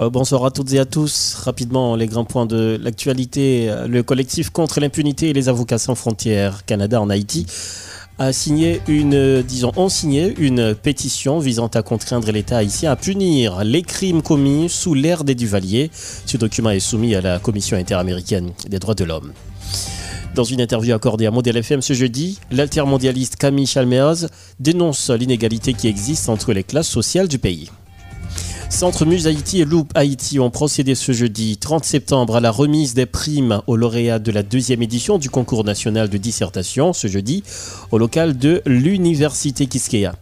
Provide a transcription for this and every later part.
Euh, bonsoir à toutes et à tous. Rapidement, les grands points de l'actualité. Le collectif contre l'impunité et les avocats sans frontières Canada en Haïti a signé une, disons, ont signé une pétition visant à contraindre l'État haïtien à punir les crimes commis sous l'ère des Duvaliers. Ce document est soumis à la Commission interaméricaine des droits de l'homme. Dans une interview accordée à Model FM ce jeudi, l'altermondialiste Camille Chalmeaz dénonce l'inégalité qui existe entre les classes sociales du pays. Centre Muse Haïti et Loop Haïti ont procédé ce jeudi 30 septembre à la remise des primes aux lauréats de la deuxième édition du concours national de dissertation ce jeudi au local de l'Université Kiskeya.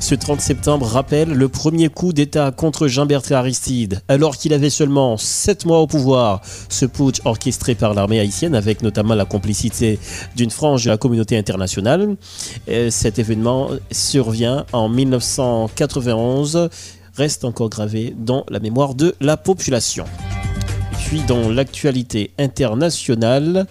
Ce 30 septembre rappelle le premier coup d'État contre Jean-Bertrand Aristide, alors qu'il avait seulement 7 mois au pouvoir. Ce putsch orchestré par l'armée haïtienne avec notamment la complicité d'une frange de la communauté internationale. cet événement survient en 1991 reste encore gravé dans la mémoire de la population. puis dans l'actualité internationale,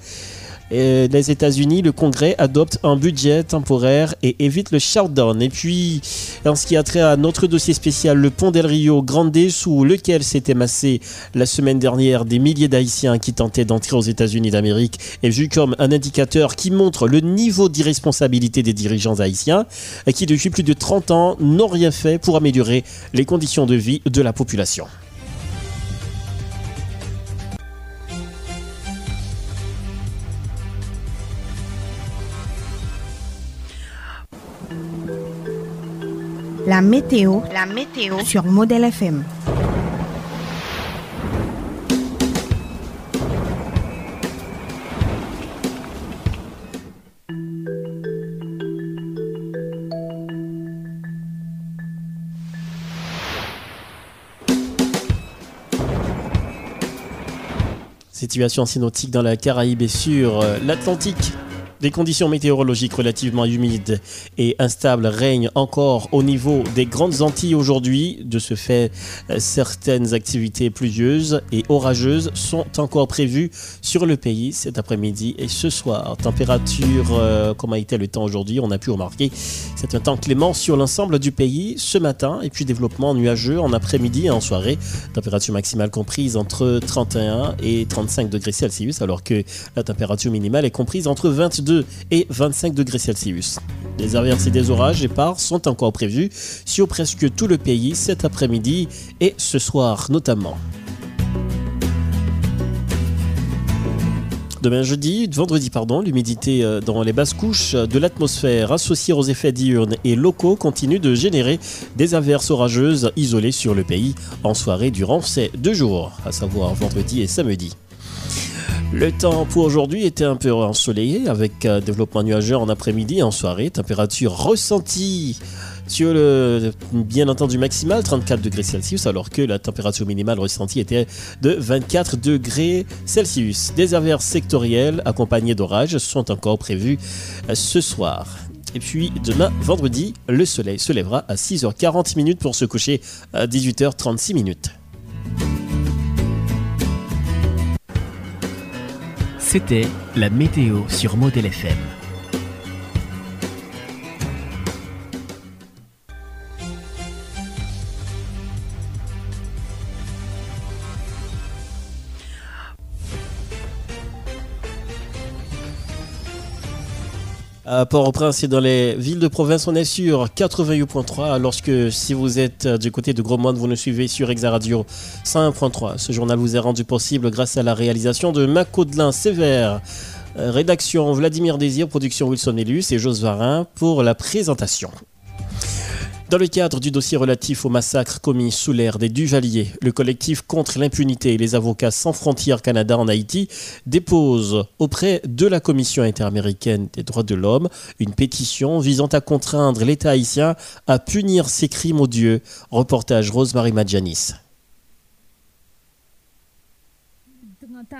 euh, les États-Unis, le Congrès adopte un budget temporaire et évite le shutdown. Et puis, en ce qui a trait à notre dossier spécial, le pont del Rio Grande, sous lequel s'étaient massés la semaine dernière des milliers d'Haïtiens qui tentaient d'entrer aux États-Unis d'Amérique, est vu comme un indicateur qui montre le niveau d'irresponsabilité des dirigeants haïtiens, qui depuis plus de 30 ans n'ont rien fait pour améliorer les conditions de vie de la population. La météo, la météo sur Modèle FM. Situation synoptique dans la Caraïbe et sur euh, l'Atlantique. Des conditions météorologiques relativement humides et instables règnent encore au niveau des grandes Antilles aujourd'hui. De ce fait, euh, certaines activités pluvieuses et orageuses sont encore prévues sur le pays cet après-midi et ce soir. Température, euh, comme a été le temps aujourd'hui, on a pu remarquer, c'est un temps clément sur l'ensemble du pays ce matin et puis développement nuageux en après-midi et en soirée. Température maximale comprise entre 31 et 35 degrés Celsius alors que la température minimale est comprise entre 22 et 25 degrés Celsius. Des averses et des orages épars sont encore prévus sur presque tout le pays cet après-midi et ce soir notamment. Demain jeudi, vendredi pardon, l'humidité euh, dans les basses couches de l'atmosphère associée aux effets diurnes et locaux continue de générer des averses orageuses isolées sur le pays en soirée durant ces deux jours, à savoir vendredi et samedi. Le temps pour aujourd'hui était un peu ensoleillé avec développement nuageux en après-midi et en soirée. Température ressentie sur le bien entendu maximal 34 degrés Celsius alors que la température minimale ressentie était de 24 degrés Celsius. Des averses sectorielles accompagnées d'orages sont encore prévues ce soir. Et puis demain, vendredi, le soleil se lèvera à 6h40 minutes pour se coucher à 18h36 minutes. C'était la météo sur Model FM. À Port-au-Prince et dans les villes de province, on est sur 88.3. Lorsque, si vous êtes euh, du côté de Grosmont, vous nous suivez sur Exaradio 101.3. Ce journal vous est rendu possible grâce à la réalisation de Macaudelin Sévère. Euh, rédaction Vladimir Désir, production Wilson Elus et Jos Varin pour la présentation. Dans le cadre du dossier relatif au massacre commis sous l'ère des Duvaliers, le collectif contre l'impunité et les avocats sans frontières Canada en Haïti dépose auprès de la Commission interaméricaine des droits de l'homme une pétition visant à contraindre l'État haïtien à punir ses crimes odieux. Reportage Rosemary Madjanis.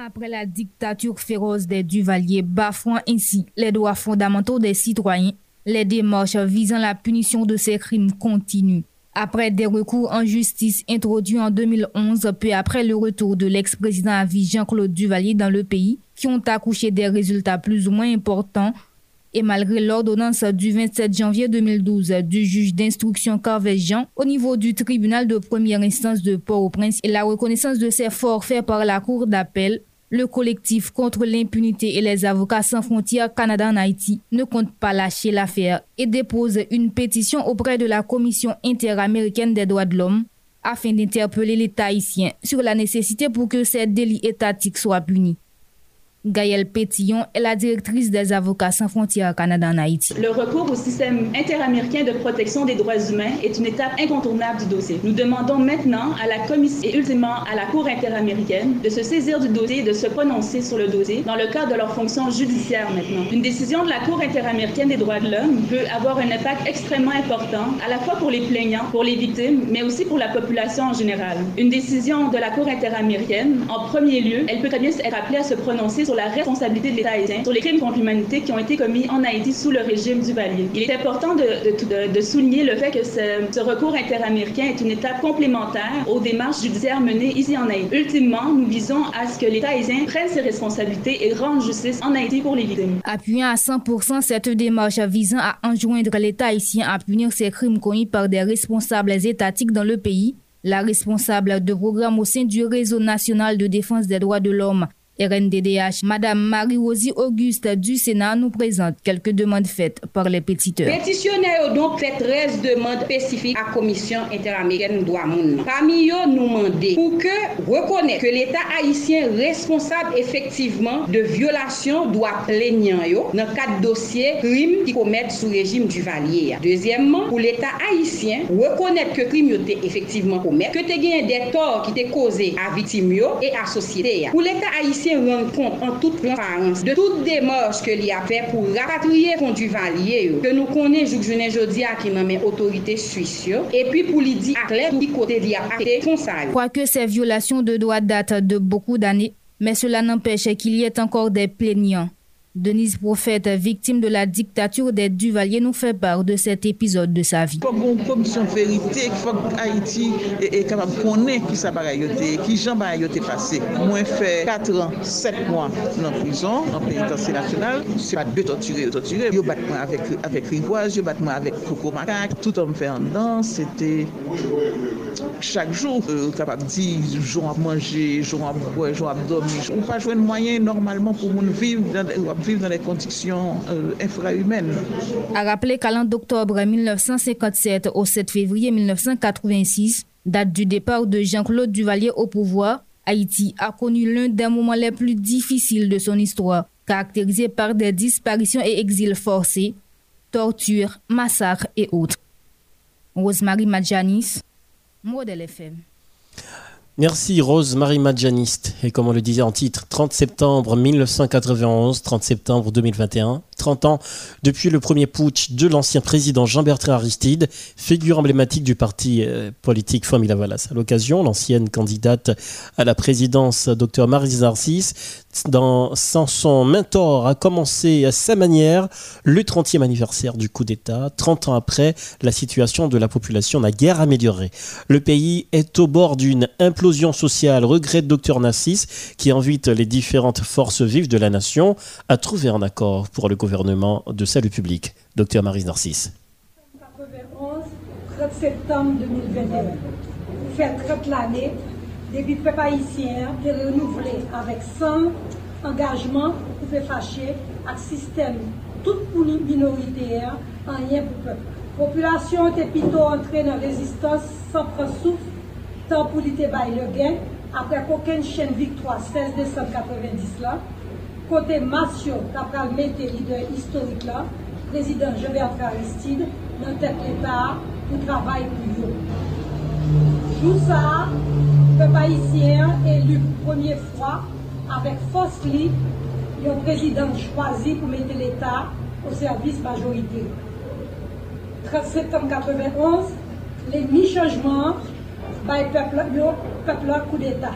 après la dictature féroce des Duvaliers, bafouant ainsi les droits fondamentaux des citoyens, les démarches visant la punition de ces crimes continuent. Après des recours en justice introduits en 2011, peu après le retour de l'ex-président à vie Jean-Claude Duvalier dans le pays, qui ont accouché des résultats plus ou moins importants, Et malgré l'ordonnance du 27 janvier 2012 du juge d'instruction Carvet Jean au niveau du tribunal de première instance de Port-au-Prince et la reconnaissance de ses forfaits par la cour d'appel, le collectif contre l'impunité et les avocats sans frontières Canada en Haïti ne compte pas lâcher l'affaire et dépose une pétition auprès de la Commission interaméricaine des droits de l'homme afin d'interpeller l'État haïtien sur la nécessité pour que ces délits étatiques soient punis. Gaëlle Pétillon est la directrice des Avocats sans frontières Canada en Haïti. Le recours au système interaméricain de protection des droits humains est une étape incontournable du dossier. Nous demandons maintenant à la Commission et ultimement à la Cour interaméricaine de se saisir du dossier et de se prononcer sur le dossier dans le cadre de leur fonction judiciaire maintenant. Une décision de la Cour interaméricaine des droits de l'homme peut avoir un impact extrêmement important, à la fois pour les plaignants, pour les victimes, mais aussi pour la population en général. Une décision de la Cour interaméricaine, en premier lieu, elle peut très bien être appelée à se prononcer sur la responsabilité de l'État haïtien sur les crimes contre l'humanité qui ont été commis en Haïti sous le régime du Valier. Il est important de, souligner le fait que ce, recours interaméricain est une étape complémentaire aux démarches judiciaires menées ici en Haïti. Ultimement, nous visons à ce que l'État haïtien prenne ses responsabilités et rende justice en Haïti pour les victimes. Appuyant à 100% cette démarche visant à enjoindre l'État haïtien à punir ces crimes commis par des responsables étatiques dans le pays, la responsable de programme au sein du Réseau national de défense des droits de l'homme, RNDDH, Madame Marie-Rosie Auguste du Sénat nous présente quelques demandes faites par les pétiteurs. Pétitionnaires ont donc fait 13 demandes spécifiques à la Commission interaméricaine droits monde. Parmi eux, nous demandons pour que reconnaître que l'État haïtien responsable effectivement de violations doit plaignant dans quatre dossiers crimes qui commettent sous régime du Valier. Deuxièmement, pour l'État haïtien reconnaître que crime été effectivement commis, que tu gagné des torts qui étaient causés à victimes et à société. Pour l'État haïtien rendre compte en toute transparence de toute démarche que l'y a fait pour rapatrier du Valier que nous connaissons journée jeudi à qui nommé autorité suisse et puis pour lui dire à clair qui côté l'y a fait Quoique ces violations de droits datent de beaucoup d'années, mais cela n'empêche qu'il y ait encore des plaignants. Denise Prophète, victime de la dictature des Duvaliers, nous fait part de cet épisode de sa vie. Faut commission de vérité, il faut que Haïti capable de connaître qui ça va qui Jean va passé. Moi, fait 4 ans, 7 mois la prison, la pénitentiaire nationale. C'est pas deux torturés, torturés. Je battre avec, avec Rivoise, je battre avec Coco Macaque. Tout homme fait en dedans, c'était chaque jour, euh, capable de dire, jour à manger, jour à boire, jour à dormir. On pas jouer de moyens normalement pour vivre dans, vivre dans des conditions euh, infrahumaines. A rappeler qu'à l'an d'octobre 1957 au 7 février 1986, date du départ de Jean-Claude Duvalier au pouvoir, Haïti a connu l'un des moments les plus difficiles de son histoire, caractérisé par des disparitions et exils forcés, tortures, massacres et autres. Rosemary Madjanis, Modèle FM. Merci Rose Marie Madjaniste. Et comme on le disait en titre, 30 septembre 1991, 30 septembre 2021, 30 ans depuis le premier putsch de l'ancien président Jean-Bertrand Aristide, figure emblématique du parti euh, politique Famille Valas. À l'occasion, l'ancienne candidate à la présidence, Dr Marie Narcisse, dans, sans son mentor, a commencé à sa manière le 30e anniversaire du coup d'État. 30 ans après, la situation de la population n'a guère amélioré. Le pays est au bord d'une implosion sociale, regrette Dr Narcisse, qui invite les différentes forces vives de la nation à trouver un accord pour le gouvernement de salut public. Dr Marie Narcisse. 91, 30 septembre 2021. Fait 30 l'année depuis le peuple haïtien est renouvelé avec 100 engagements pour faire fâcher avec le système tout minoritaire en rien pour le peuple. La population était plutôt entrée dans résistance sans prendre tant pour lutter le gain, après qu'aucune chaîne victoire 16 décembre 90 là, côté Massio, d'après le leader historique là, président Jean-Bertrand Aristide, dans tête l'État pour travailler pour eux. Tout ça, peuple haïtien élu pour première fois avec force libre, un président choisi pour mettre l'État au service majorité. 30 septembre 1991, les mi-changements, le peuple, le peuple coup d'État.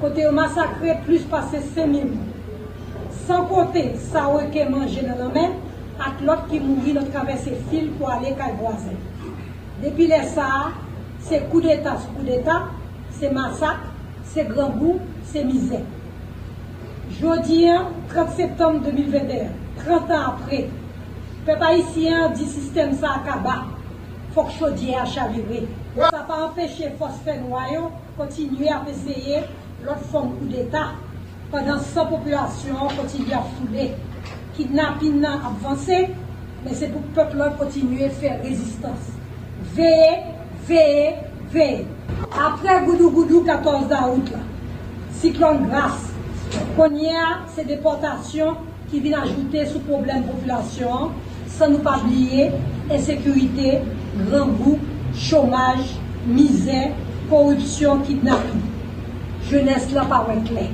Côté massacré, plus passé 5 000 sans compter ça qui mangé dans la main, et l'autre qui mourit dans traverser fil pour aller à voisin. Depuis les ça, c'est coup d'État coup d'État, c'est massacre, c'est grand goût, c'est misère. Jeudi 30 septembre 2021, 30 ans après Peuple haïtien dit système ça akaba. Faut que chaudier à chavirer. Ça pas empêcher phosphène noyau continuer à essayer l'autre forme coup d'État. Pendant sa population continue à fouler. Kidnapping a avancé, mais c'est pour le peuple continue à faire résistance. Apre goudou goudou 14 aout la, siklon gras, konye se deportasyon ki vin ajoute sou problem populasyon, san nou pa bliye, ensekurite, gran goup, chomaj, mizè, korupsyon, kidnapin. Jeunesse la pa wèk lè.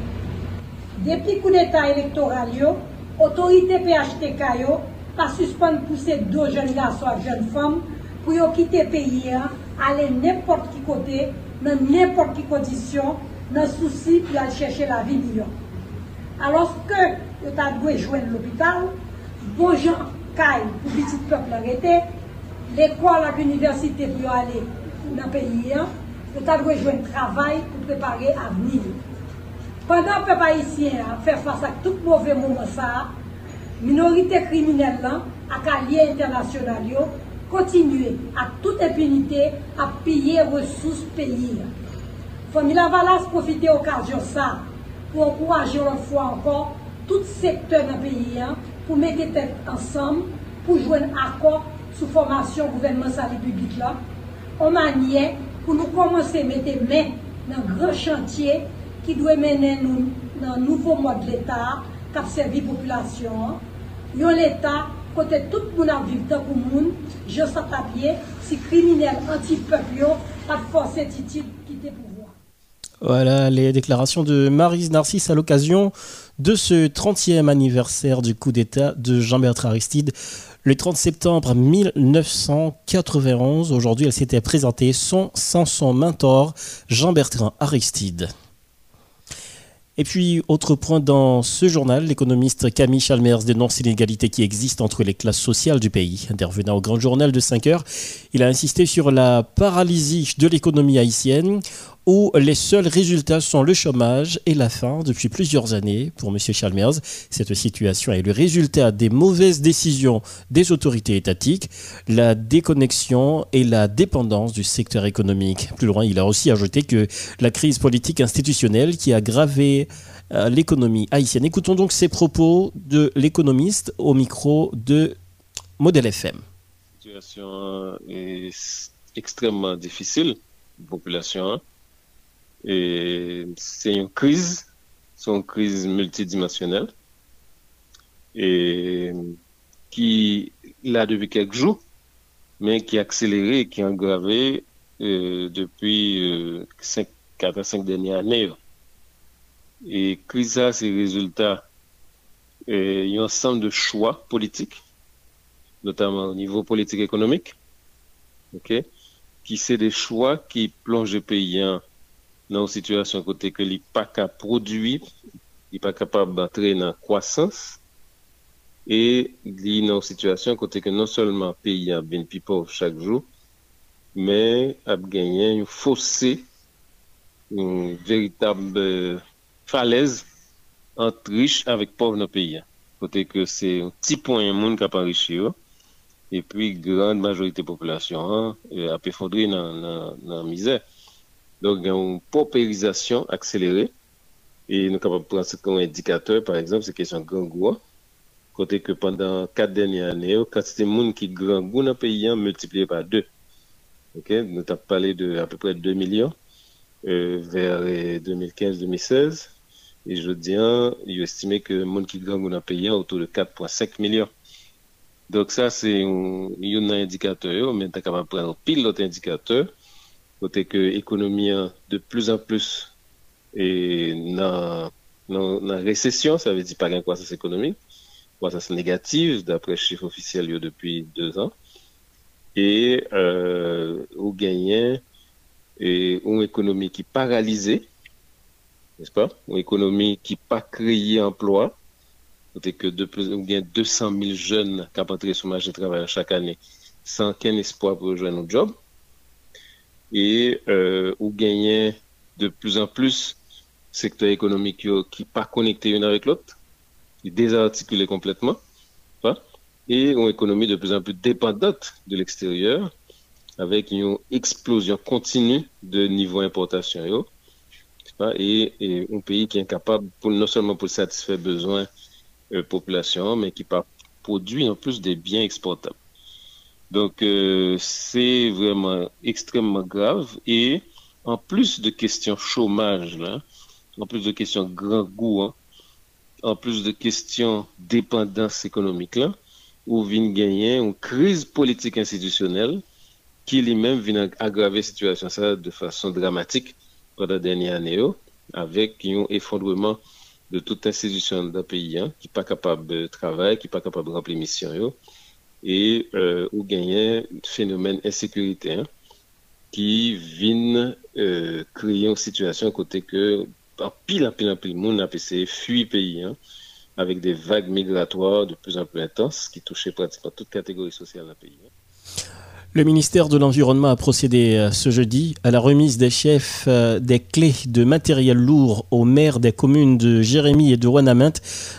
Depi kou d'Etat elektoral yo, otorite PHTK yo, pa suspon pousse do jen gaso ak jen fom pou yo kite peyi ya ale nepot ki kote, nan nepot ki kondisyon, nan souci pou al chèche la vi milyon. Aloske yo ta dwe jwen l'opital, bon jan kay pou bitit pep nan rete, l'ekol ak universite pou yo ale nan peyi an, yo ta dwe jwen travay pou prepare avni. Pendan pep haisyen a fè fasa k tout mouve mouman sa, minorite kriminelle lan ak alye internasyonal yo, kontinue ak tout impunite ap piye resous peyi. Fomi Lavalas profite okasyon sa pou ankouaje an fwa ankon tout sektor nan peyi an pou mette tek ansam pou jwen akon sou formasyon gouvernement sali publik la. On manye pou nou komanse mette men nan gran chantye ki dwe menen nou nan nouvo mod l'Etat kap servi populasyon. Yon l'Etat je si anti-peuple, pouvoir. Voilà les déclarations de Marise Narcisse à l'occasion de ce 30e anniversaire du coup d'État de Jean-Bertrand Aristide. Le 30 septembre 1991, aujourd'hui, elle s'était présentée sans son mentor Jean-Bertrand Aristide. Et puis, autre point dans ce journal, l'économiste Camille Chalmers dénonce l'inégalité qui existe entre les classes sociales du pays. Intervenant au grand journal de 5 heures, il a insisté sur la paralysie de l'économie haïtienne où les seuls résultats sont le chômage et la faim depuis plusieurs années. Pour M. Chalmers, cette situation est le résultat des mauvaises décisions des autorités étatiques, la déconnexion et la dépendance du secteur économique. Plus loin, il a aussi ajouté que la crise politique institutionnelle qui a gravé euh, l'économie haïtienne. Écoutons donc ces propos de l'économiste au micro de Modèle FM. La situation est extrêmement difficile, population hein. C'est une crise, c'est une crise multidimensionnelle et qui, là, depuis quelques jours, mais qui a accéléré qui a aggravé euh, depuis 4 à 5 dernières années. Et crise ça, c'est résultat euh, d'un ensemble de choix politiques, notamment au niveau politique économique, ok, qui c'est des choix qui plongent le pays en nan situasyon kote ke li pa ka produi, li pa kapab batre nan kwasans, e li nan situasyon kote ke non solman peyi an ben pi pov chak jou, men ap genyen yon fose, yon veritab euh, falez ant riche avik pov nan peyi an. Kote ke se yon ti pon yon moun kap an riche yo, e pi grande majorite populasyon an, e ap efondre nan, nan, nan mizè. Donc, il y a une paupérisation accélérée. Et nous sommes de prendre comme indicateur, par exemple, c'est question de grand Côté que pendant quatre dernières années, quand c'était le monde qui grand goût dans le pays, hein, multiplié par deux. Ok, nous avons parlé de à peu près 2 millions euh, vers 2015-2016. Et je dis, hein, il estimé que le monde qui grand goût dans le pays, autour de 4,5 millions. Donc ça, c'est un, un indicateur, mais nous sommes capables de prendre pile d'autres indicateurs côté que l'économie de plus en plus. Est dans la récession, ça veut dire pas une croissance économique, croissance négative d'après chiffre officiel depuis deux ans, et euh, au gagnant et une économie qui paralysée, n'est-ce pas, une économie qui pas créé emploi, côté que de plus, ou bien 200 000 jeunes qui ont sur le marché de travail chaque année sans aucun espoir pour rejoindre un job et euh, ou gagner de plus en plus secteur économique qui pas connecté une avec l'autre, qui désarticulé complètement, pas? et une économie de plus en plus dépendante de l'extérieur, avec une explosion continue de niveau importation. Et, et, un pays qui est incapable, non seulement pour satisfaire besoins de euh, population, mais qui produit en plus des biens exportables. Donc, euh, c'est vraiment extrêmement grave. Et en plus de questions chômage, là, en plus de questions grand goût, hein, en plus de questions dépendance économique, là, où vient gagner une crise politique institutionnelle qui lui-même vient aggraver la situation ça de façon dramatique pendant la dernière année, avec un effondrement de toute institution d'un pays hein, qui n'est pas capable de travailler, qui n'est pas capable de remplir mission, et euh, où gagner phénomène insécurité hein, qui vient euh, créer une situation côté que en pile en pile en pile monde a essayé fuir pays hein, avec des vagues migratoires de plus en plus intenses qui touchaient pratiquement toute catégorie sociale dans le pays. Le ministère de l'Environnement a procédé euh, ce jeudi à la remise des chefs euh, des clés de matériel lourd aux maires des communes de Jérémy et de Wanamint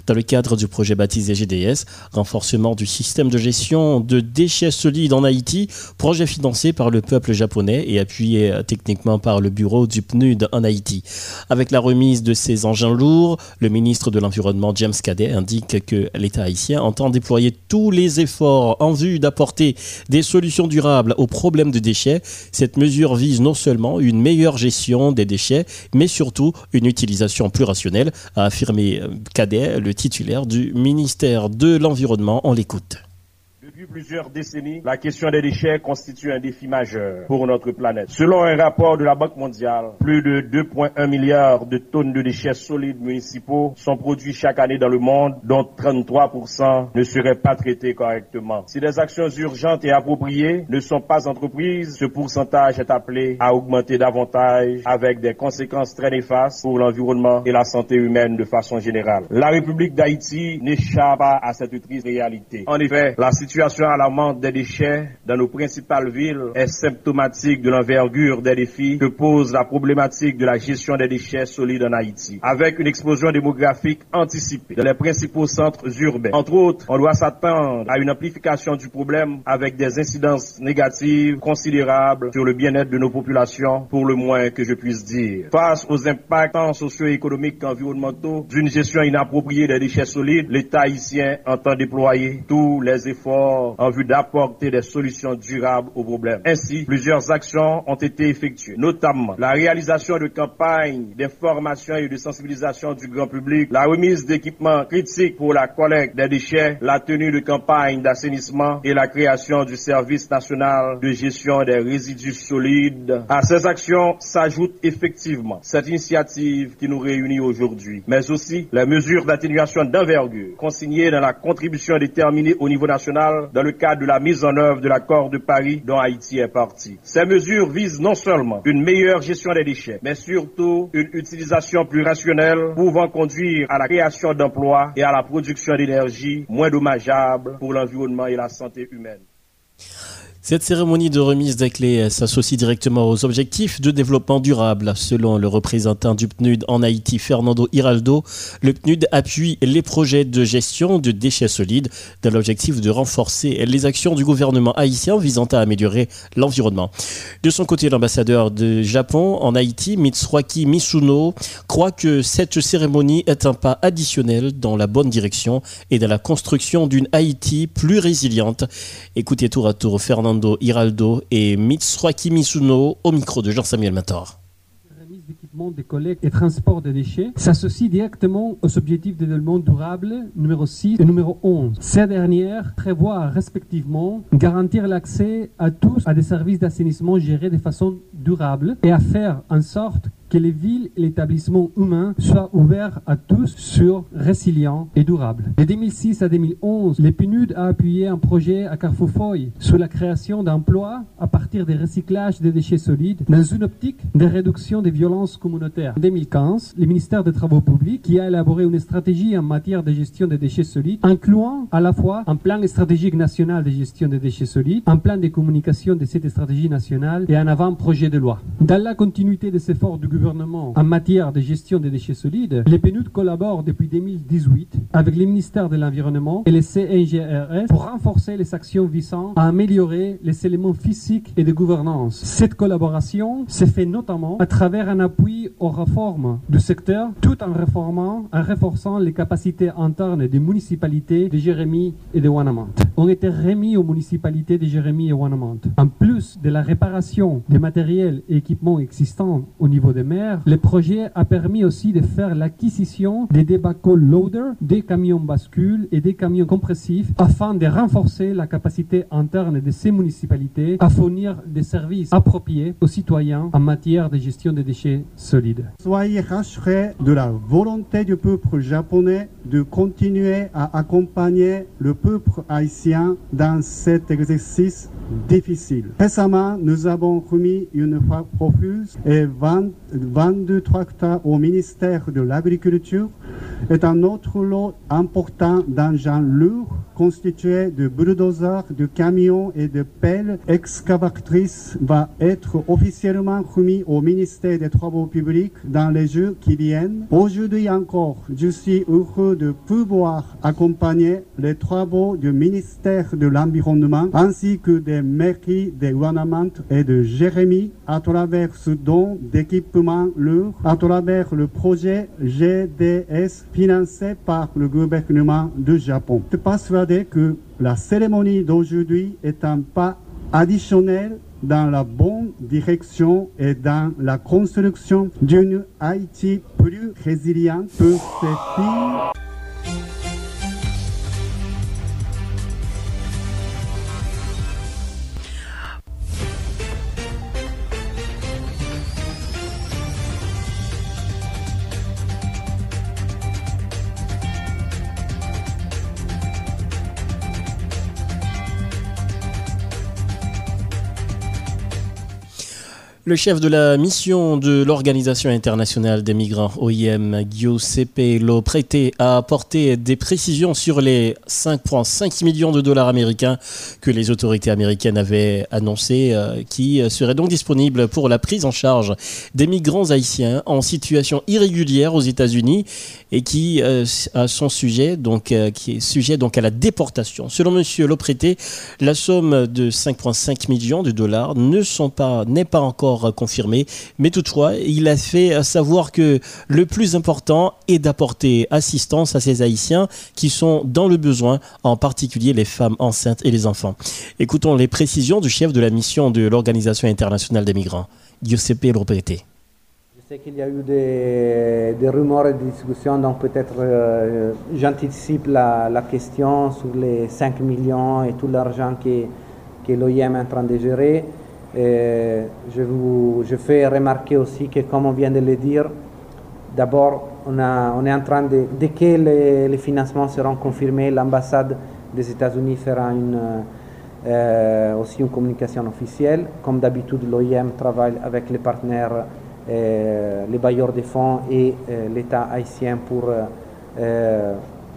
dans le cadre du projet baptisé GDS, renforcement du système de gestion de déchets solides en Haïti, projet financé par le peuple japonais et appuyé euh, techniquement par le bureau du PNUD en Haïti. Avec la remise de ces engins lourds, le ministre de l'Environnement James Cadet indique que l'État haïtien entend déployer tous les efforts en vue d'apporter des solutions du durable aux problèmes de déchets, cette mesure vise non seulement une meilleure gestion des déchets, mais surtout une utilisation plus rationnelle, a affirmé Cadet, le titulaire du ministère de l'Environnement. On l'écoute. Depuis plusieurs décennies, la question des déchets constitue un défi majeur pour notre planète. Selon un rapport de la Banque mondiale, plus de 2,1 milliards de tonnes de déchets solides municipaux sont produits chaque année dans le monde, dont 33% ne seraient pas traités correctement. Si des actions urgentes et appropriées ne sont pas entreprises, ce pourcentage est appelé à augmenter davantage avec des conséquences très néfastes pour l'environnement et la santé humaine de façon générale. La République d'Haïti n'échappe pas à cette triste réalité. En effet, la situation situation alarmante des déchets dans nos principales villes est symptomatique de l'envergure des défis que pose la problématique de la gestion des déchets solides en Haïti. Avec une explosion démographique anticipée dans les principaux centres urbains. Entre autres, on doit s'attendre à une amplification du problème avec des incidences négatives considérables sur le bien-être de nos populations, pour le moins que je puisse dire. Face aux impacts socio-économiques qu'environnementaux d'une gestion inappropriée des déchets solides, l'État haïtien entend déployer tous les efforts en vue d'apporter des solutions durables aux problèmes. Ainsi, plusieurs actions ont été effectuées, notamment la réalisation de campagnes d'information et de sensibilisation du grand public, la remise d'équipements critiques pour la collecte des déchets, la tenue de campagnes d'assainissement et la création du service national de gestion des résidus solides. À ces actions s'ajoute effectivement cette initiative qui nous réunit aujourd'hui, mais aussi les mesures d'atténuation d'envergure consignées dans la contribution déterminée au niveau national dans le cadre de la mise en œuvre de l'accord de Paris dont Haïti est parti. Ces mesures visent non seulement une meilleure gestion des déchets, mais surtout une utilisation plus rationnelle pouvant conduire à la création d'emplois et à la production d'énergie moins dommageable pour l'environnement et la santé humaine. Cette cérémonie de remise des clés s'associe directement aux objectifs de développement durable. Selon le représentant du PNUD en Haïti, Fernando Hiraldo, le PNUD appuie les projets de gestion de déchets solides dans l'objectif de renforcer les actions du gouvernement haïtien visant à améliorer l'environnement. De son côté, l'ambassadeur de Japon en Haïti, Mitsuaki Misuno, croit que cette cérémonie est un pas additionnel dans la bonne direction et dans la construction d'une Haïti plus résiliente. Écoutez tour à tour Fernando Fernando Hiraldo et Mitsuaki Misuno au micro de Jean-Samuel Mator d'équipement de collecte et transport des déchets s'associe directement aux objectifs de développement durable numéro 6 et numéro 11. Ces dernières prévoient respectivement garantir l'accès à tous à des services d'assainissement gérés de façon durable et à faire en sorte que les villes et l'établissement humain soient ouverts à tous sur résilient et durable. De 2006 à 2011, les a appuyé un projet à Carrefour-Foy sur la création d'emplois à partir des recyclages des déchets solides dans une optique de réduction des violences communautaires. En 2015, le ministère des Travaux publics qui a élaboré une stratégie en matière de gestion des déchets solides, incluant à la fois un plan stratégique national de gestion des déchets solides, un plan de communication de cette stratégie nationale et un avant-projet de loi. Dans la continuité de ces efforts du gouvernement, en matière de gestion des déchets solides, les PNUD collaborent depuis 2018 avec le ministère de l'Environnement et les CNGRS pour renforcer les actions visant à améliorer les éléments physiques et de gouvernance. Cette collaboration se fait notamment à travers un appui aux réformes du secteur tout en réformant, en renforçant les capacités internes des municipalités de Jérémy et de Wanamant. Ont été remis aux municipalités de Jérémy et Wanamant. En plus de la réparation des matériels et équipements existants au niveau des le projet a permis aussi de faire l'acquisition des débacles loaders, des camions bascules et des camions compressifs afin de renforcer la capacité interne de ces municipalités à fournir des services appropriés aux citoyens en matière de gestion des déchets solides. Soyez rassurés de la volonté du peuple japonais de continuer à accompagner le peuple haïtien dans cet exercice difficile. Récemment, nous avons remis une profuse et 20 22 tracteurs au ministère de l'Agriculture est un autre lot important d'engins lourds constitué de bulldozers, de camions et de pelles excavatrices va être officiellement remis au ministère des Travaux publics dans les jours qui viennent. Aujourd'hui encore, je suis heureux de pouvoir accompagner les travaux du ministère de l'Environnement ainsi que des mairies de Wanamant et de Jérémy à travers ce don à travers le projet GDS financé par le gouvernement du Japon. Je suis persuadé que la cérémonie d'aujourd'hui est un pas additionnel dans la bonne direction et dans la construction d'une Haïti plus résiliente pour ses filles. Le chef de la mission de l'Organisation internationale des migrants OIM, Giuseppe Loprete, a apporté des précisions sur les 5,5 millions de dollars américains que les autorités américaines avaient annoncés, euh, qui seraient donc disponibles pour la prise en charge des migrants haïtiens en situation irrégulière aux États-Unis et qui euh, a son sujet donc euh, qui est sujet donc à la déportation. Selon Monsieur Loprete, la somme de 5,5 millions de dollars ne sont pas n'est pas encore confirmée, mais toutefois, il a fait savoir que le plus important est d'apporter assistance à ces Haïtiens qui sont dans le besoin, en particulier les femmes enceintes et les enfants. Écoutons les précisions du chef de la mission de l'Organisation internationale des migrants, Giuseppe Loprete. Je sais qu'il y a eu des, des, rumeurs et des discussions, donc peut-être euh, j'anticipe la, la, question sur les 5 millions et tout l'argent que, que l'OIM est en train de gérer. Je, vous, je fais remarquer aussi que, comme on vient de le dire, d'abord, on, on, est en train de, dès que les, financements seront confirmés, l'ambassade des États-Unis fera une, euh, aussi une communication officielle. Comme d'habitude, l'OIM travaille avec les partenaires euh, les bailleurs de fonds et euh, l'État haïtien pour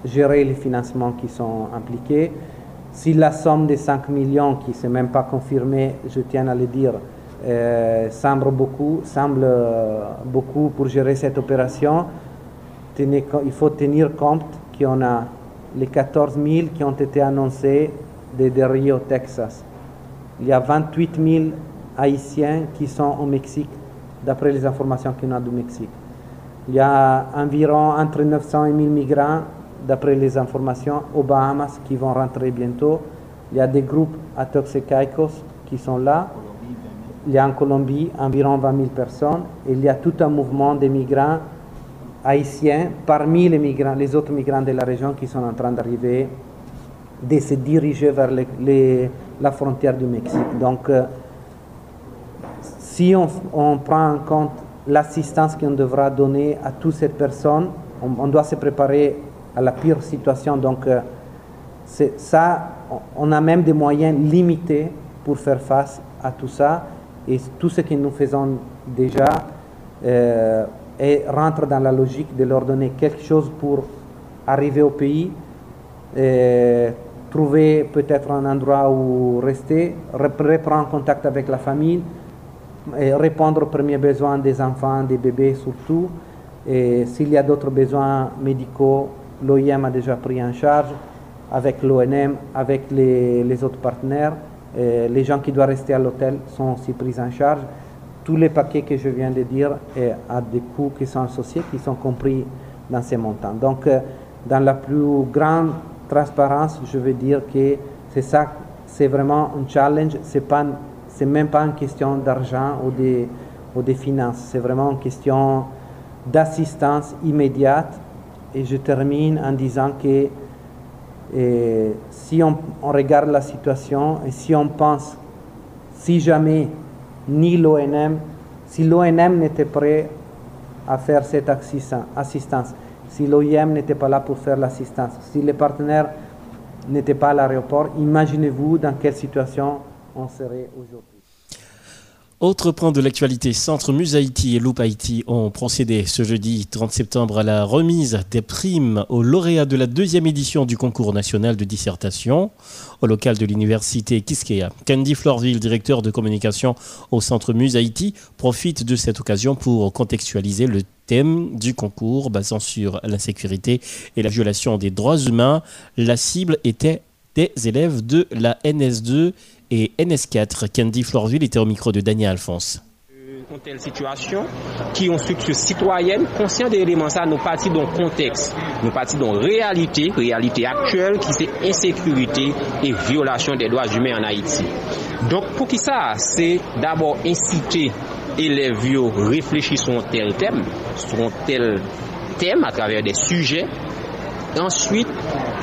gérer les financements qui sont impliqués. Si la somme de 5 millions, qui ne s'est même pas confirmée, je tiens à le dire, semble beaucoup, semble beaucoup pour gérer cette opération, il faut tenir compte qu'on a les 14 000 qui ont été annoncés de Rio, Texas. Il y a 28 000 Haïtiens qui sont au Mexique d'après les informations qu'on a du Mexique. Il y a environ entre 900 et 1000 migrants, d'après les informations, aux Bahamas qui vont rentrer bientôt. Il y a des groupes à Turks et Caicos qui sont là. Il y a en Colombie environ 20 000 personnes. Et il y a tout un mouvement de migrants haïtiens parmi les, migrants, les autres migrants de la région qui sont en train d'arriver, de se diriger vers la frontière du Mexique. Donc, euh, si on, prend en compte l'assistance qu'on devra donner à toutes ces personnes, on, on, doit se préparer à la pire situation. Donc, euh, ça, on a même des moyens limités pour faire face à tout ça. Et tout ce que nous faisons déjà euh, rentre dans la logique de leur donner quelque chose pour arriver au pays, et trouver peut-être un endroit où rester, reprendre contact avec la famille, répondre aux premiers besoins des enfants, des bébés surtout. Et s'il y a d'autres besoins médicaux, l'OIM a déjà pris en charge avec l'ONM, avec les, autres partenaires. les gens qui doivent rester à l'hôtel sont aussi pris en charge. Tous les paquets que je viens de dire à des coûts qui sont associés, qui sont compris dans ces montants. Donc, euh, dans la plus grande transparence, je veux dire que c'est ça, c'est vraiment un challenge. C'est pas, c'est même pas une question d'argent ou de, ou des finances. C'est vraiment une question d'assistance immédiate. Et je termine en disant que et si on, regarde la situation et si on pense, si jamais ni l'ONM, si l'ONM n'était prêt à faire cette assistance, si l'OIM n'était pas là pour faire l'assistance, si les partenaires n'étaient pas à l'aéroport, imaginez-vous dans quelle situation on serait aujourd'hui. Autre point de l'actualité, Centre Muse Haïti et Loop Haïti ont procédé ce jeudi 30 septembre à la remise des primes aux lauréats de la deuxième édition du concours national de dissertation au local de l'université Kiskeya. Candy Florville, directeur de communication au Centre Muse Haïti, profite de cette occasion pour contextualiser le thème du concours basant sur l'insécurité et la violation des droits humains. La cible était des élèves de la NS2 et NS4. Candy Florville était au micro de Daniel Alphonse une telle situation, qui ont structure citoyenne, conscient des éléments ça, nous partons dans contexte, nous partons dans réalité, réalité actuelle, qui c'est insécurité et violation des droits humains en Haïti. Donc pour qui ça, c'est d'abord inciter élèves à réfléchir sur un tel thème, sur un tel thème à travers des sujets. Ensuite,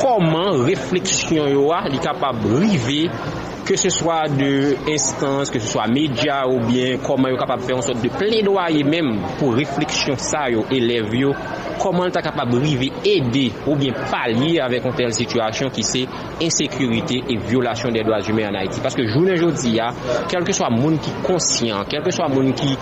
koman refleksyon yo a li kapab rive ke se swa de instans, ke se swa media ou bien koman yo kapab fe an sot de pledoye menm pou refleksyon sa yo elev yo, koman ta kapab rive ede ou bien palye avek an tel situasyon ki se insekurite e violasyon de doaz humen an Haiti. Paske jounen jodi ya, kelke swa moun ki konsyant, kelke swa moun ki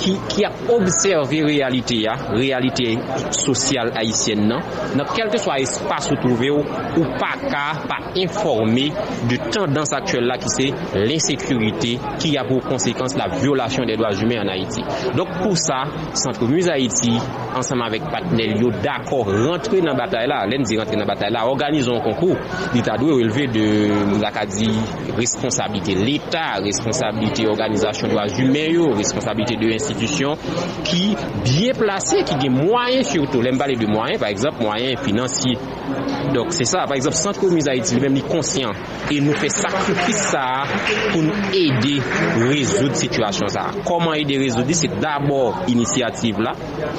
ki, ki ap observe realite ya, realite sosyal haisyen nan, nan kelke swa espas ou trouve ou, ou pa ka, pa informe de tendans aktuel la ki se l'insekurite ki ya pou konsekans la violasyon de doaz jume an Haiti. Donk pou sa, Santre Muse Haiti, ansanman vek patnel yo d'akor rentre nan batay la, len di rentre nan batay la, organizon konkou, li ta dwe releve de lakadi responsabilite l'Etat, responsabilite organizasyon doaz jume yo, responsabilite de insekurite institisyon ki bien plase, ki gen mwayen surtout. Lem bale de mwayen, par exemple, mwayen finansi Dok se sa, par exemple, Sant Komiz Haiti li menm li konsyant e nou fe sakrifis sa pou nou ede rezoud situasyon sa. Koman ede rezoudi, se d'abord inisiativ la,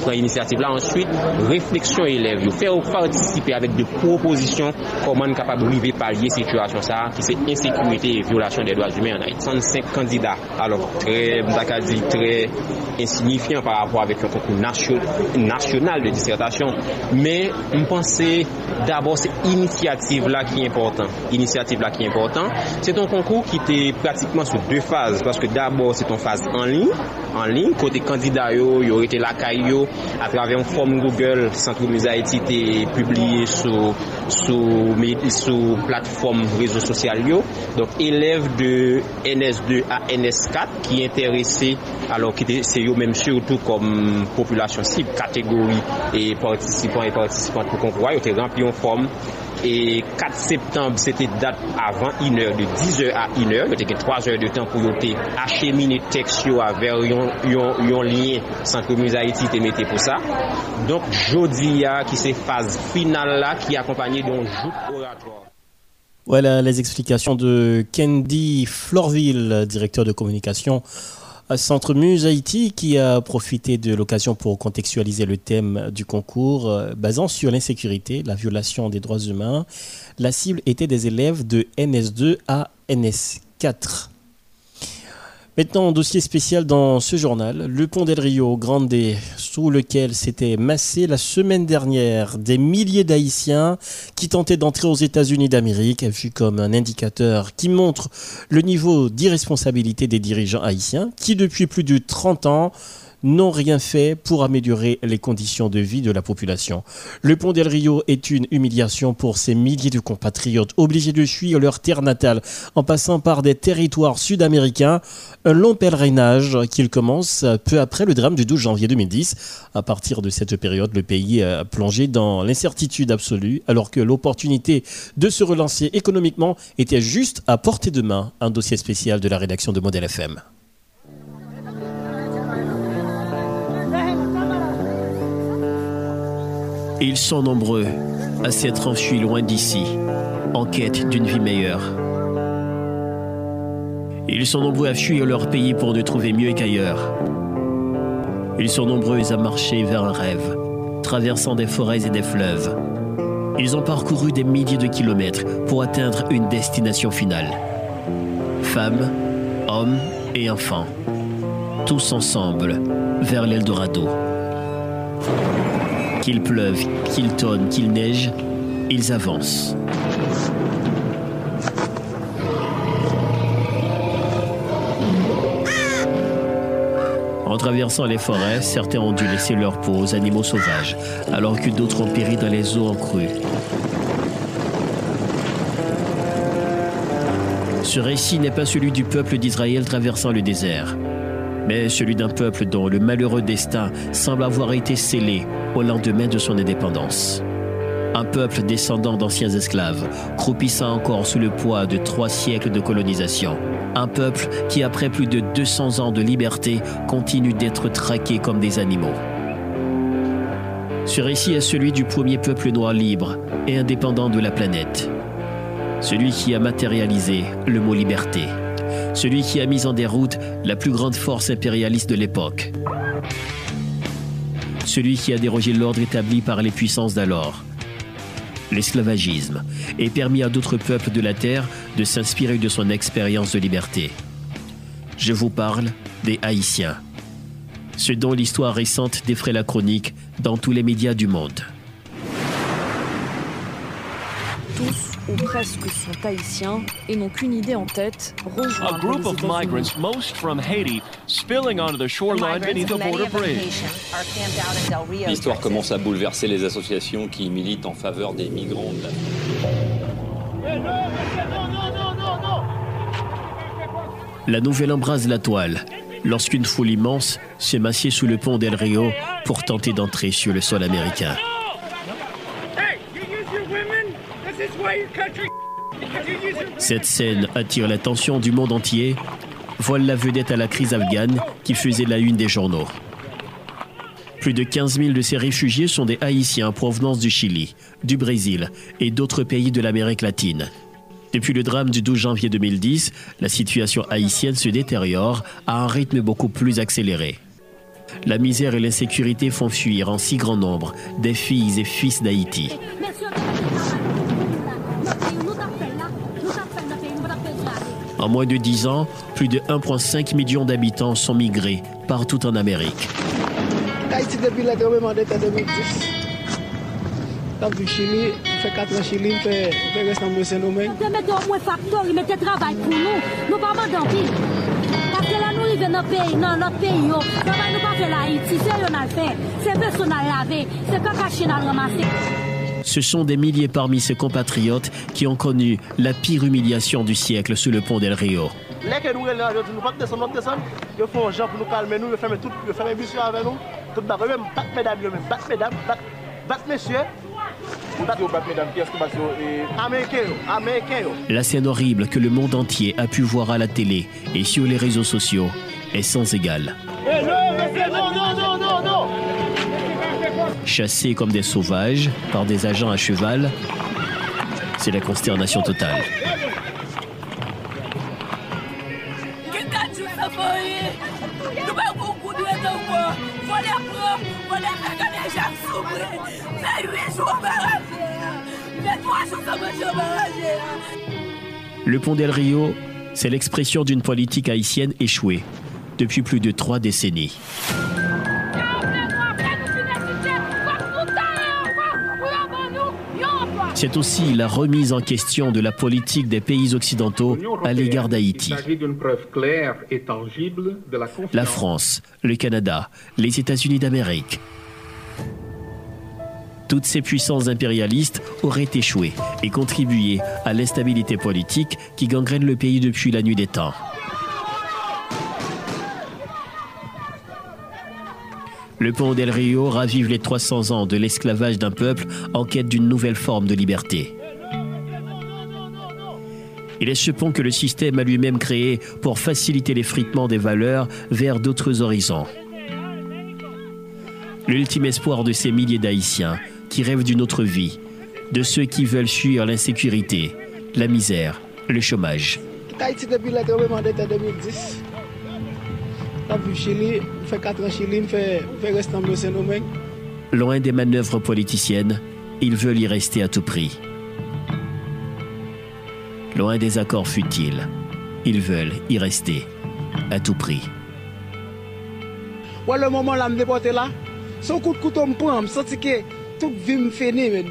pre inisiativ la, answit refleksyon elev yo, fe ou partisipe avek de proposisyon koman kapab rive palye situasyon sa ki se insekurite e violasyon de doa jume en Haiti. 35 kandida, alor, tre, mdaka di, tre insignifiant par avwa avek yon konkou nasyonal de disertasyon, men mpense d'abord se inisiativ la ki important. Inisiativ la ki important. Se ton konkou ki te pratikman sou 2 faz, paske d'abord se ton faz en lin, en lin, kote kandida yo, yo rete lakay yo, atrave yon form Google, Sentro Musaiti te publie sou, sou, sou platform rezo sosyal yo. Donk, elev de NS2 a NS4 ki enterese alors c'est même surtout comme population cible, catégorie et participants et participantes pour concours, ils ont rempli en forme. Et 4 septembre, c'était date avant 1 heure, de 10 heures à 1 heure. Il y a 3 heures de temps pour acheminer texte vers un lien Centre Musée Haïti te pour ça. Donc, jeudi, qui c'est phase finale là, qui est accompagnée d'un joute oratoire. Voilà les explications de Candy Florville, directeur de communication Centre Muse Haïti qui a profité de l'occasion pour contextualiser le thème du concours euh, basant sur l'insécurité, la violation des droits humains. La cible était des élèves de NS2 à NS4. Maintenant, dossier spécial dans ce journal, le pont del Rio Grande, sous lequel s'étaient massés la semaine dernière des milliers d'Haïtiens qui tentaient d'entrer aux États-Unis d'Amérique, vu comme un indicateur qui montre le niveau d'irresponsabilité des dirigeants haïtiens, qui depuis plus de 30 ans n'ont rien fait pour améliorer les conditions de vie de la population. Le pont del Rio est une humiliation pour ces milliers de compatriotes obligés de fuir leur terre natale en passant par des territoires sud-américains. Un long pèlerinage qu'il commence peu après le drame du 12 janvier 2010. À partir de cette période, le pays a plongé dans l'incertitude absolue alors que l'opportunité de se relancer économiquement était juste à portée de main. Un dossier spécial de la rédaction de Modèle FM. Ils sont nombreux à s'être enfuis loin d'ici, en quête d'une vie meilleure. Ils sont nombreux à fuir leur pays pour ne trouver mieux qu'ailleurs. Ils sont nombreux à marcher vers un rêve, traversant des forêts et des fleuves. Ils ont parcouru des milliers de kilomètres pour atteindre une destination finale. Femmes, hommes et enfants, tous ensemble vers l'Eldorado. Qu'il pleuve, qu'il tonne, qu'il neige, ils avancent. En traversant les forêts, certains ont dû laisser leur peau aux animaux sauvages, alors que d'autres ont péri dans les eaux en crue. Ce récit n'est pas celui du peuple d'Israël traversant le désert, mais celui d'un peuple dont le malheureux destin semble avoir été scellé au lendemain de son indépendance. Un peuple descendant d'anciens esclaves, croupissant encore sous le poids de trois siècles de colonisation. Un peuple qui, après plus de 200 ans de liberté, continue d'être traqué comme des animaux. Ce récit est celui du premier peuple noir libre et indépendant de la planète. Celui qui a matérialisé le mot liberté. Celui qui a mis en déroute la plus grande force impérialiste de l'époque. Celui qui a dérogé l'ordre établi par les puissances d'alors l'esclavagisme, et permis à d'autres peuples de la Terre de s'inspirer de son expérience de liberté. Je vous parle des Haïtiens, ceux dont l'histoire récente défraie la chronique dans tous les médias du monde. Ou presque sont haïtiens et n'ont qu'une idée en tête, A rejoindre group les of États-Unis. migrants, most from Haiti, spilling onto the shoreline beneath a border bridge. L'histoire commence à bouleverser les associations qui militent en faveur des migrants de la La nouvelle embrase la toile lorsqu'une foule immense s'est massée sous le pont d'El Rio pour tenter d'entrer sur le sol américain. Cette scène attire l'attention du monde entier, voile la vedette à la crise afghane qui faisait la une des journaux. Plus de 15 000 de ces réfugiés sont des Haïtiens en provenance du Chili, du Brésil et d'autres pays de l'Amérique latine. Depuis le drame du 12 janvier 2010, la situation haïtienne se détériore à un rythme beaucoup plus accéléré. La misère et l'insécurité font fuir en si grand nombre des filles et fils d'Haïti. En moins de 10 ans, plus de 1,5 million d'habitants sont migrés partout en Amérique. Haïti depuis le tremblement de terre 2010. T'as vu Chili, fait 4 ans Chili, fait, rester en Saint-Domingue. Te mette au moins facteur, il mette travail pour nous. Nous pas mandant pile. Parce que là, nous arrivons dans notre pays, dans notre pays, yo. Travail nous pas fait là, Haïti, c'est on a fait. C'est personne à laver, c'est pas caché à ramasser. Ce sont des milliers parmi ces compatriotes qui ont connu la pire humiliation du siècle sous le pont d'El Rio. La scène horrible que le monde entier a pu voir à la télé et sur les réseaux sociaux est sans égale. Chassés comme des sauvages par des agents à cheval, c'est la consternation totale. Le pont d'El Rio, c'est l'expression d'une politique haïtienne échouée depuis plus de trois décennies. C'est aussi la remise en question de la politique des pays occidentaux à l'égard d'Haïti. La France, le Canada, les États-Unis d'Amérique. Toutes ces puissances impérialistes auraient échoué et contribué à l'instabilité politique qui gangrène le pays depuis la nuit des temps. Le pont del Rio ravive les 300 ans de l'esclavage d'un peuple en quête d'une nouvelle forme de liberté. Il est ce pont que le système a lui-même créé pour faciliter l'effritement des valeurs vers d'autres horizons. L'ultime espoir de ces milliers d'Haïtiens qui rêvent d'une autre vie, de ceux qui veulent fuir l'insécurité, la misère, le chômage. Haïti depuis le tremblement d'État 2010. T'as vu Chili, fait 4 ans Chili, fait, fait rester en Saint-Domingue. Loin des manœuvres politiciennes, ils veulent y rester à tout prix. Loin des accords futiles, ils veulent y rester à tout prix. Ouais, le moment là, me déporter là, son coup de couteau me prend, me senti que toute vie me finit.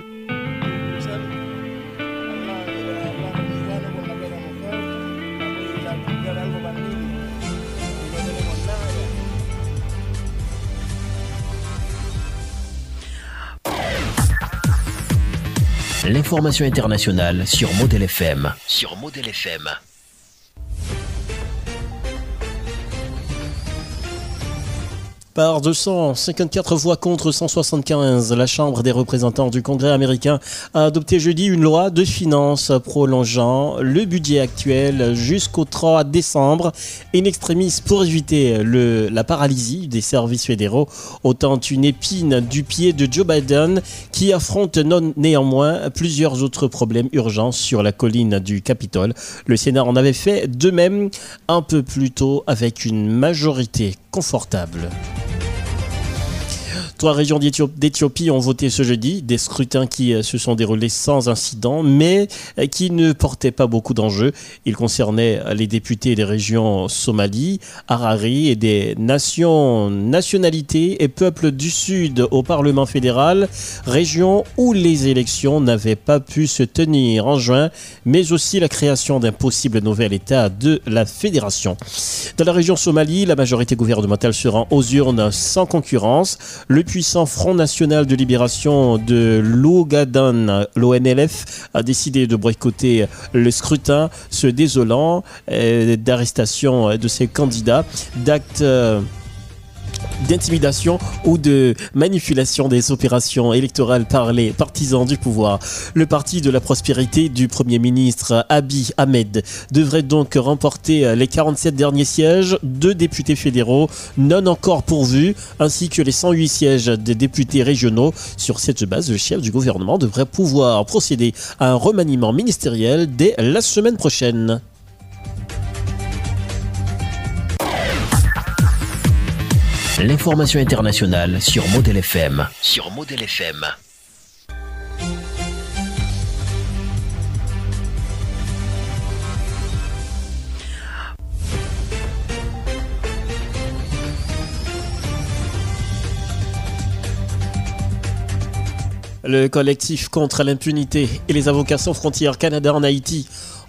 L'information internationale sur Model FM. Sur Model FM. Par 254 voix contre 175, la Chambre des représentants du Congrès américain a adopté jeudi une loi de finances prolongeant le budget actuel jusqu'au 3 décembre in extremis pour éviter la paralysie des services fédéraux, autant une épine du pied de Joe Biden qui affronte néanmoins plusieurs autres problèmes urgents sur la colline du Capitole. Le Sénat en avait fait de même un peu plus tôt avec une majorité confortable. Trois régions d'Éthiopie ont voté ce jeudi, des scrutins qui euh, se sont déroulés sans incident, mais euh, qui ne portaient pas beaucoup d'enjeux. Ils concernaient euh, les députés des régions Somalie, Harari et des nations, nationalités et peuples du Sud au Parlement fédéral, régions où les élections n'avaient pas pu se tenir en juin, mais aussi la création d'un possible nouvel État de la fédération. Dans la région Somalie, la majorité gouvernementale se rend aux urnes sans concurrence. Le puissant Front National de Libération de l'Ougadan, l'ONLF, a décidé de boycotter le scrutin, se désolant euh, d'arrestation de ses candidats, d'actes... D'intimidation ou de manipulation des opérations électorales par les partisans du pouvoir. Le parti de la prospérité du Premier ministre Abiy Ahmed devrait donc remporter les 47 derniers sièges de députés fédéraux non encore pourvus, ainsi que les 108 sièges des députés régionaux. Sur cette base, le chef du gouvernement devrait pouvoir procéder à un remaniement ministériel dès la semaine prochaine. L'information internationale sur Model FM. Sur Model FM. Le collectif contre l'impunité et les avocats sans frontières Canada en Haïti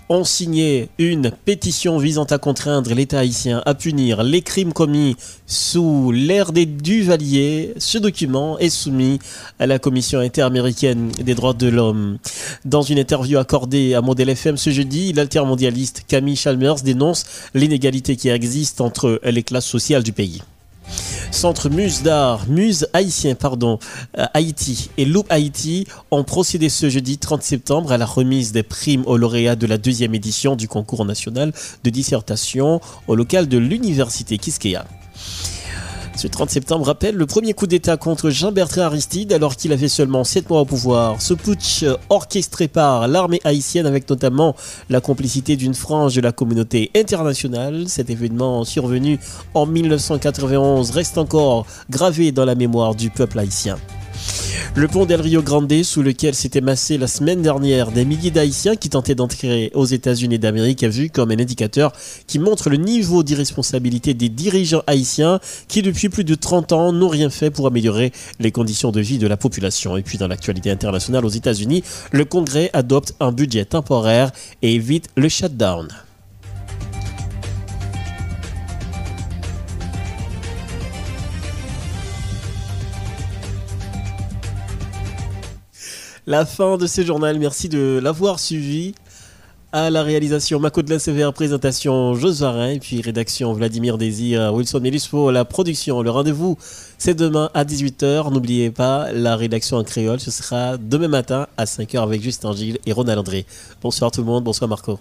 ont signé une pétition visant à contraindre l'État haïtien à punir les crimes commis sous l'ère des Duvaliers. Ce document est soumis à la Commission interaméricaine des droits de l'homme. Dans une interview accordée à Model FM ce jeudi, l'altermondialiste Camille Chalmers dénonce l'inégalité qui existe entre les classes sociales du pays. Centre Muse d'art, Muse haïtien, pardon, euh, Haïti et Loop Haïti ont procédé ce jeudi 30 septembre à la remise des primes aux lauréats de la deuxième édition du concours national de dissertation au local de l'université Kiskeya. Ce 30 septembre rappelle le premier coup d'État contre Jean-Bertrand Aristide alors qu'il avait seulement 7 mois au pouvoir. Ce putsch orchestré par l'armée haïtienne avec notamment la complicité d'une frange de la communauté internationale. Cet événement survenu en 1991 reste encore gravé dans la mémoire du peuple haïtien. Le pont del Rio Grande, sous lequel s'étaient massés la semaine dernière des milliers d'Haïtiens qui tentaient d'entrer aux États-Unis d'Amérique, est vu comme un indicateur qui montre le niveau d'irresponsabilité des dirigeants haïtiens qui, depuis plus de 30 ans, n'ont rien fait pour améliorer les conditions de vie de la population. Et puis, dans l'actualité internationale aux États-Unis, le Congrès adopte un budget temporaire et évite le shutdown. La fin de ce journal. Merci de l'avoir suivi. À la réalisation, Mako de la Sévère, présentation Josuarin, et puis rédaction Vladimir Désir, Wilson Meluspo, la production. Le rendez-vous, c'est demain à 18h. N'oubliez pas, la rédaction en créole, ce sera demain matin à 5h avec Justin Gilles et Ronald André. Bonsoir tout le monde, bonsoir Marco.